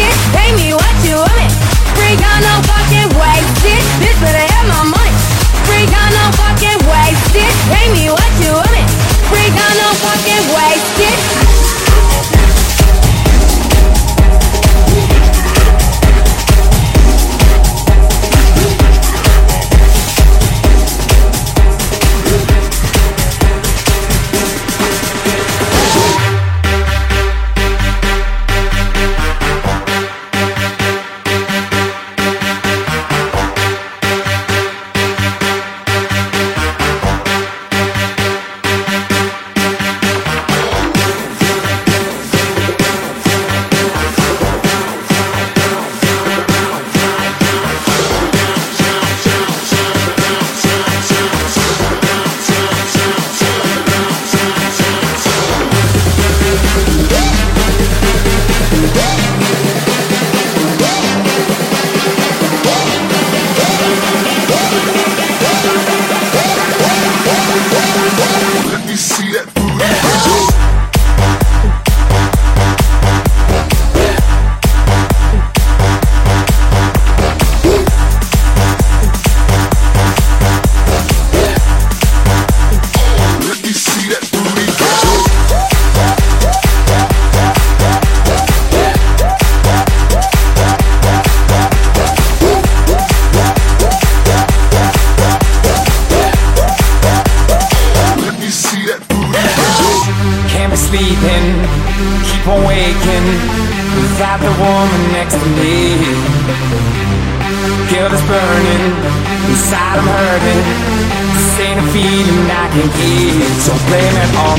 it. Pay me what you owe me. Free on, no fucking waste it. this better have my money. Free on, no fucking waste it. Pay me what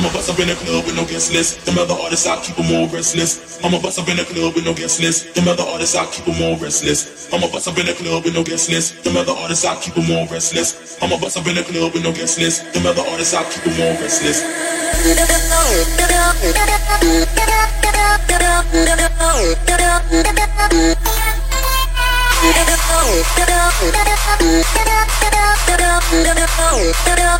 I'm a bust up in the club with no guest list. Them other artists I keep 'em all restless. I'm a bust up in the club with no guest list. Them other artists I keep 'em all restless. I'm a bust up in the club with no guest list. Them other artists I keep 'em all restless. I'm a bust up in the club with no guest list. Them other artists I keep 'em all restless.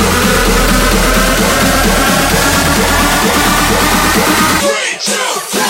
This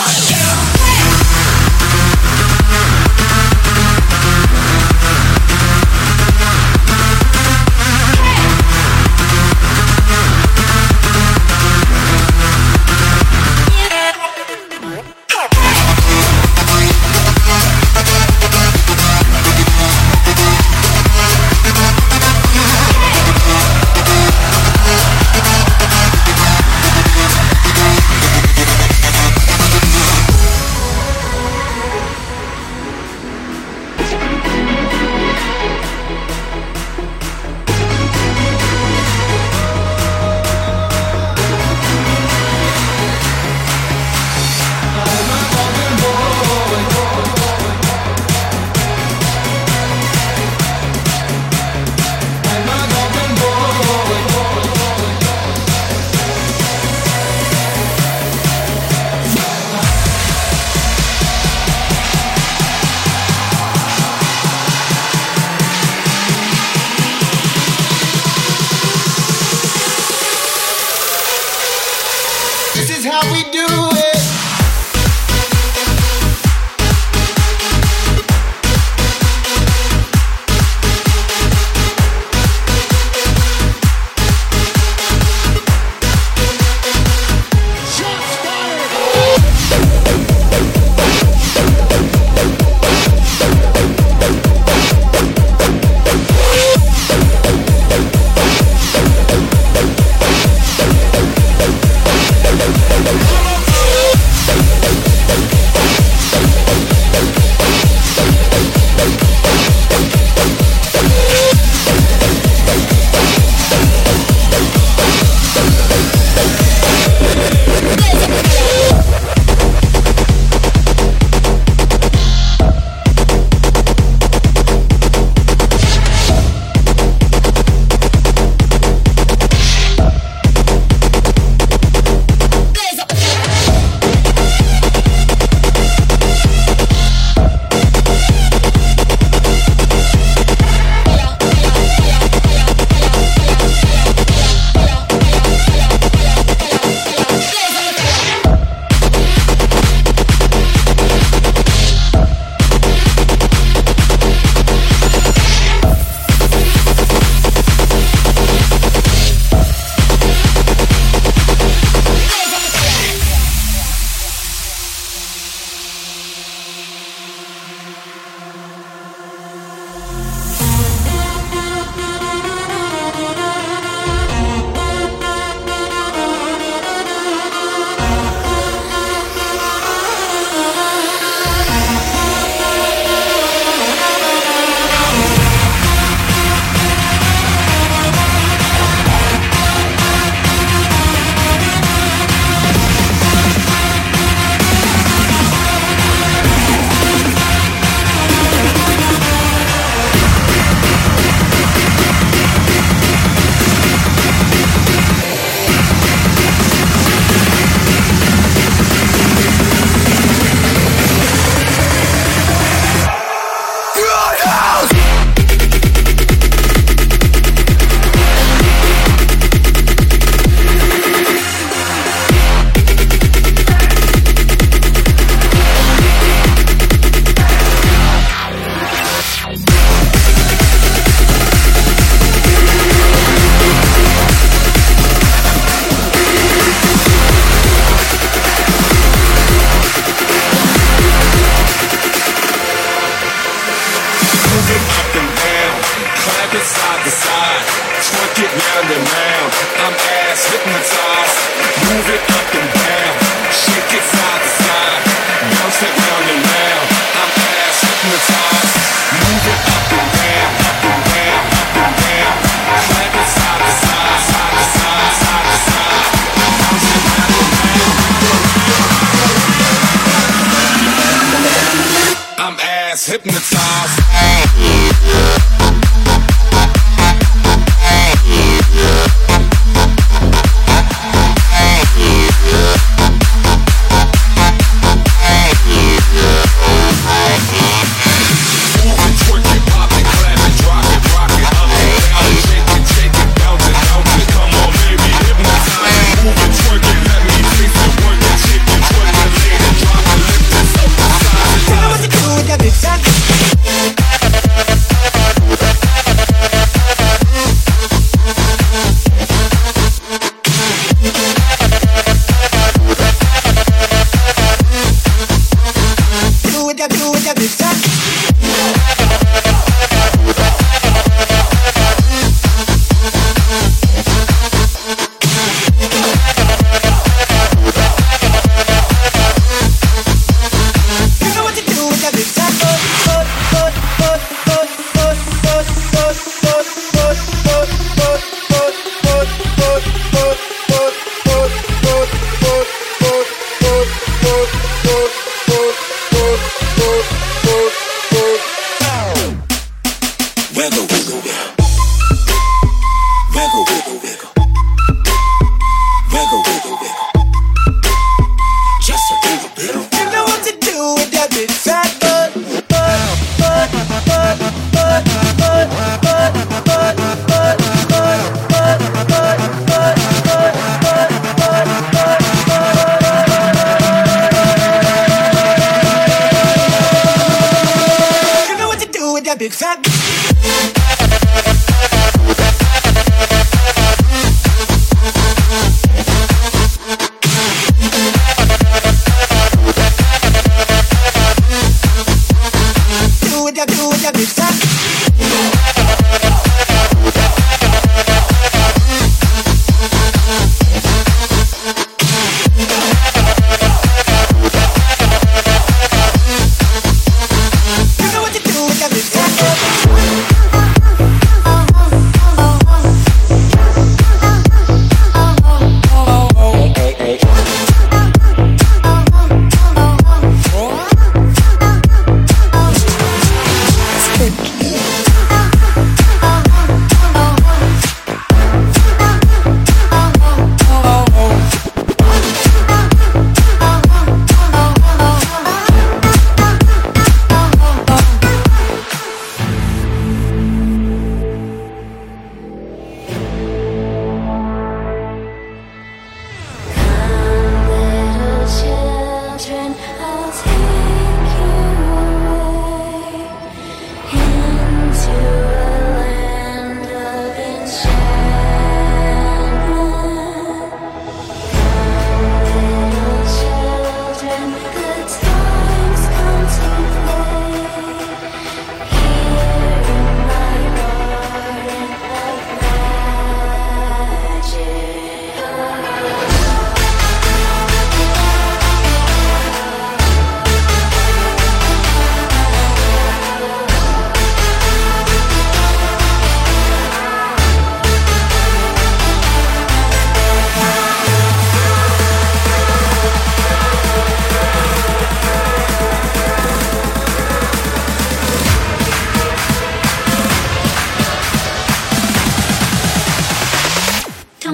hypnotized. cars and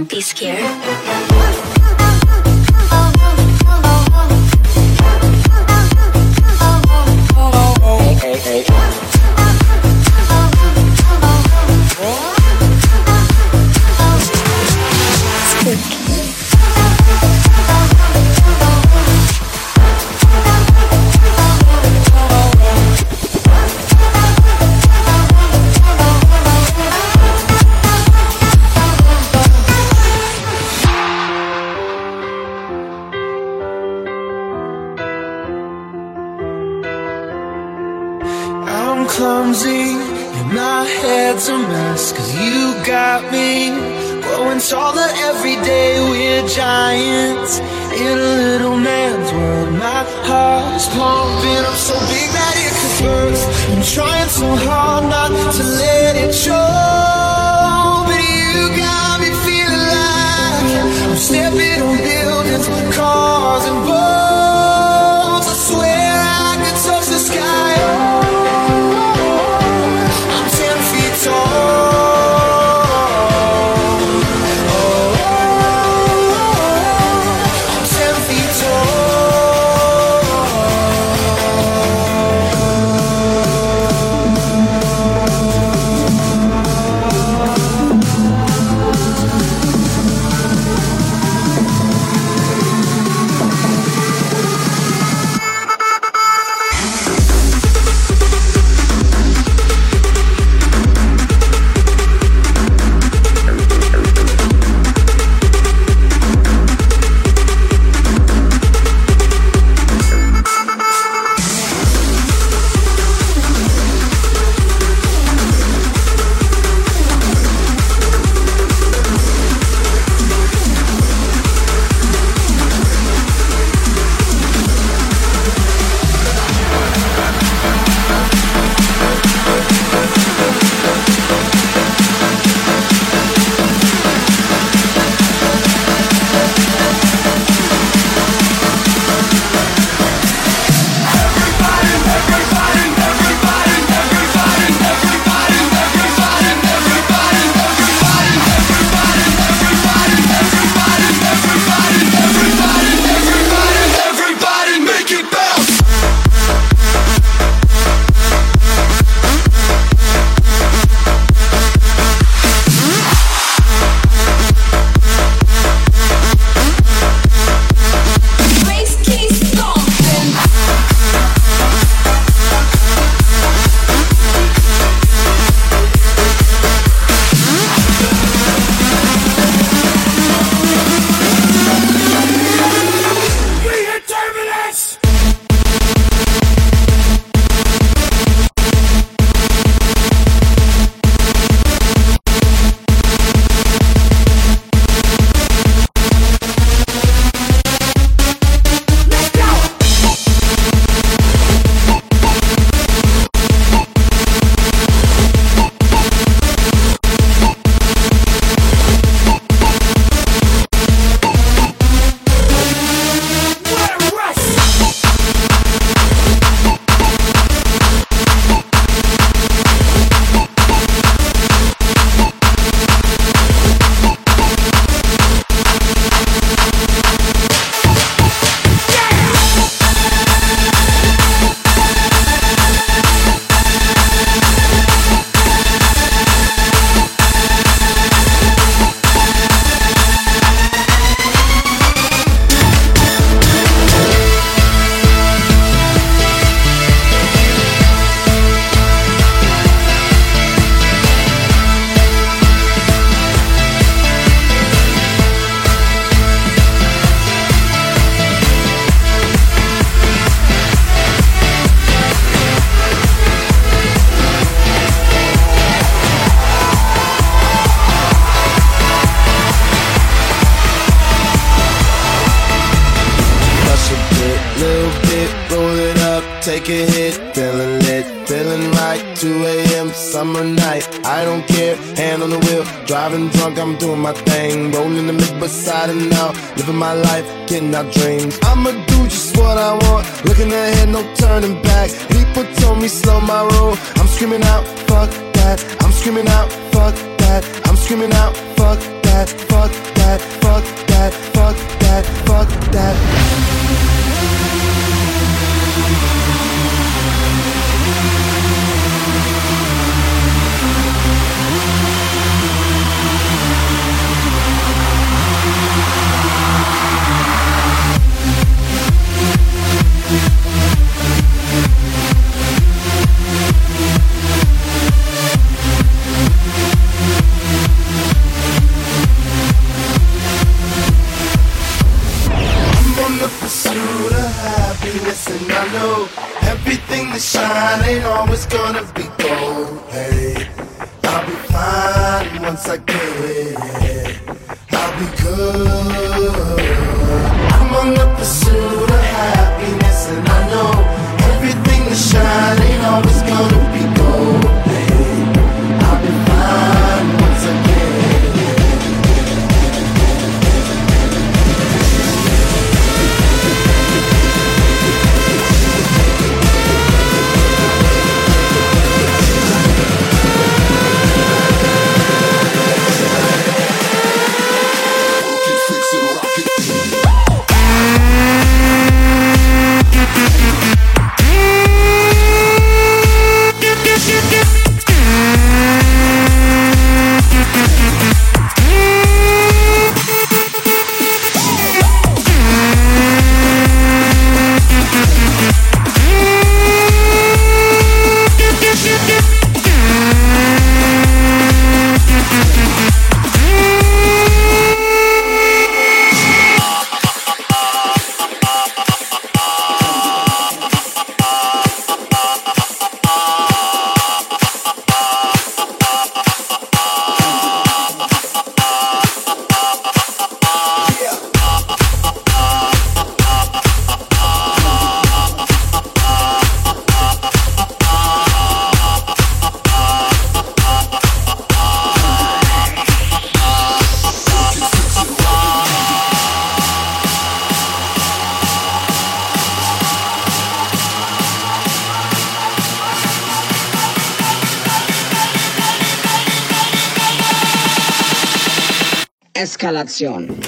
boats. be swear información.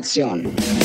la.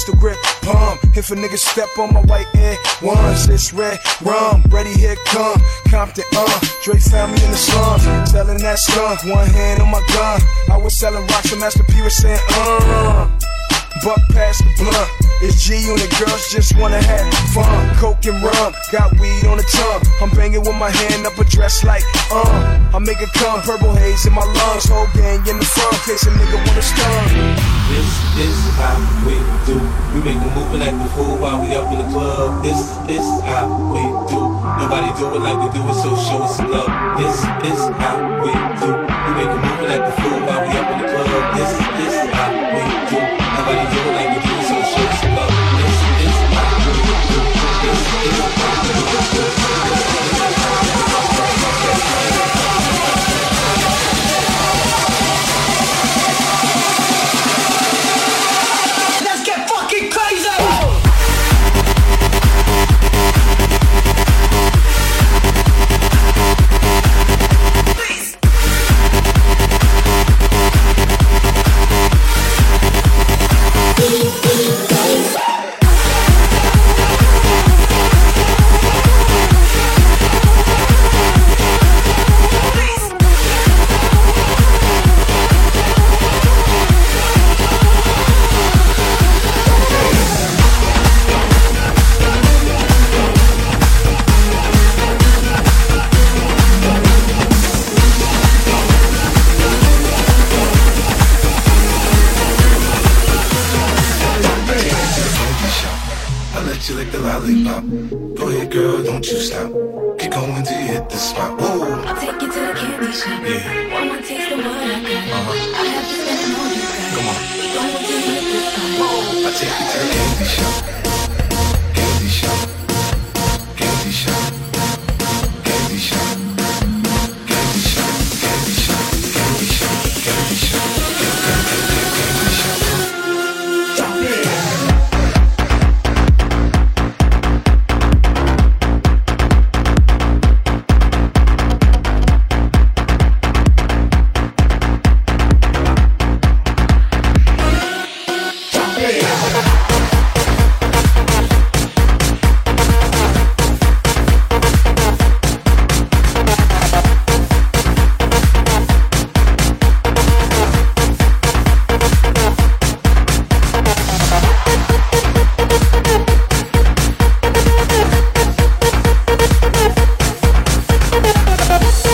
Pistol grip pump. If a nigga step on my white air ones, it's red rum. Ready, here come Compton, uh. Dre found me in the slums, selling that skunk. One hand on my gun. I was selling rocks, and Master P was saying, uh. Buck passed the blunt. It's G on the girls just wanna have fun. Coke and rum, got weed on the tongue. I'm banging with my hand up a dress like, uh. I make it come, purple haze in my lungs. Whole gang in the front, case a nigga wanna stun. This is how we do. We make a move like the fool while we up in the club. This is how we do. Nobody do it like we do it, so show us some love. This is how we do. We make a move like the fool while we up in the club. This is how But